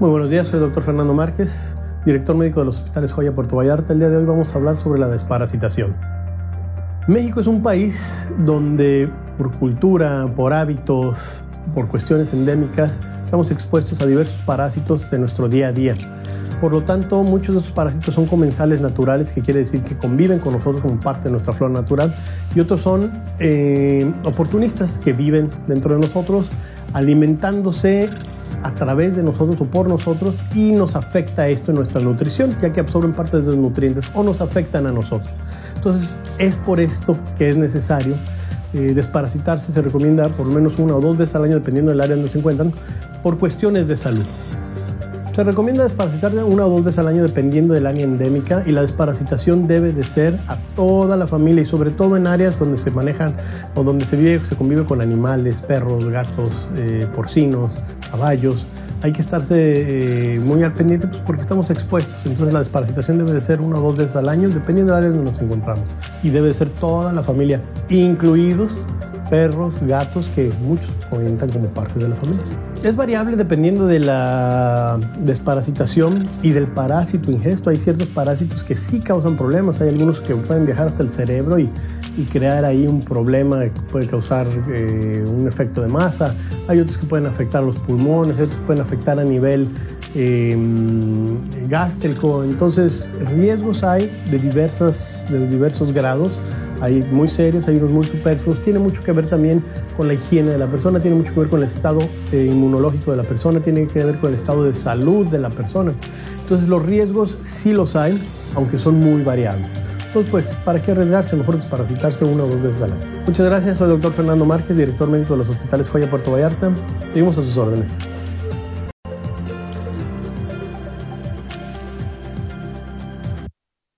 Muy buenos días, soy el doctor Fernando Márquez, director médico de los hospitales Joya Puerto Vallarta. El día de hoy vamos a hablar sobre la desparasitación. México es un país donde por cultura, por hábitos, por cuestiones endémicas, estamos expuestos a diversos parásitos en nuestro día a día. Por lo tanto, muchos de estos parásitos son comensales naturales, que quiere decir que conviven con nosotros como parte de nuestra flora natural, y otros son eh, oportunistas que viven dentro de nosotros, alimentándose a través de nosotros o por nosotros y nos afecta esto en nuestra nutrición, ya que absorben parte de esos nutrientes o nos afectan a nosotros. Entonces, es por esto que es necesario eh, desparasitarse, se recomienda por lo menos una o dos veces al año, dependiendo del área donde se encuentran, por cuestiones de salud. Se recomienda desparasitarse una o dos veces al año dependiendo del área endémica y la desparasitación debe de ser a toda la familia y sobre todo en áreas donde se manejan o donde se vive, se convive con animales, perros, gatos, eh, porcinos, caballos. Hay que estarse eh, muy al pendiente pues, porque estamos expuestos. Entonces la desparasitación debe de ser una o dos veces al año dependiendo del área donde nos encontramos. Y debe de ser toda la familia, incluidos perros, gatos, que muchos cuentan como parte de la familia. Es variable dependiendo de la desparasitación y del parásito ingesto. Hay ciertos parásitos que sí causan problemas, hay algunos que pueden viajar hasta el cerebro y, crear ahí un problema que puede causar eh, un efecto de masa. Hay otros que pueden afectar los pulmones, otros que pueden afectar a nivel em, gástrico. Entonces, riesgos hay de, diversas, de diversos grados hay muy serios, hay unos muy superfluos, tiene mucho que ver también con la higiene de la persona, tiene mucho que ver con el estado eh, inmunológico de la persona, tiene que ver con el estado de salud de la persona. Entonces los riesgos sí los hay, aunque son muy variables. Entonces, pues, ¿para qué arriesgarse? Mejor desparasitarse una o dos veces al año. Muchas gracias, soy el doctor Fernando Márquez, director médico de los hospitales Joya Puerto Vallarta. Seguimos a sus órdenes.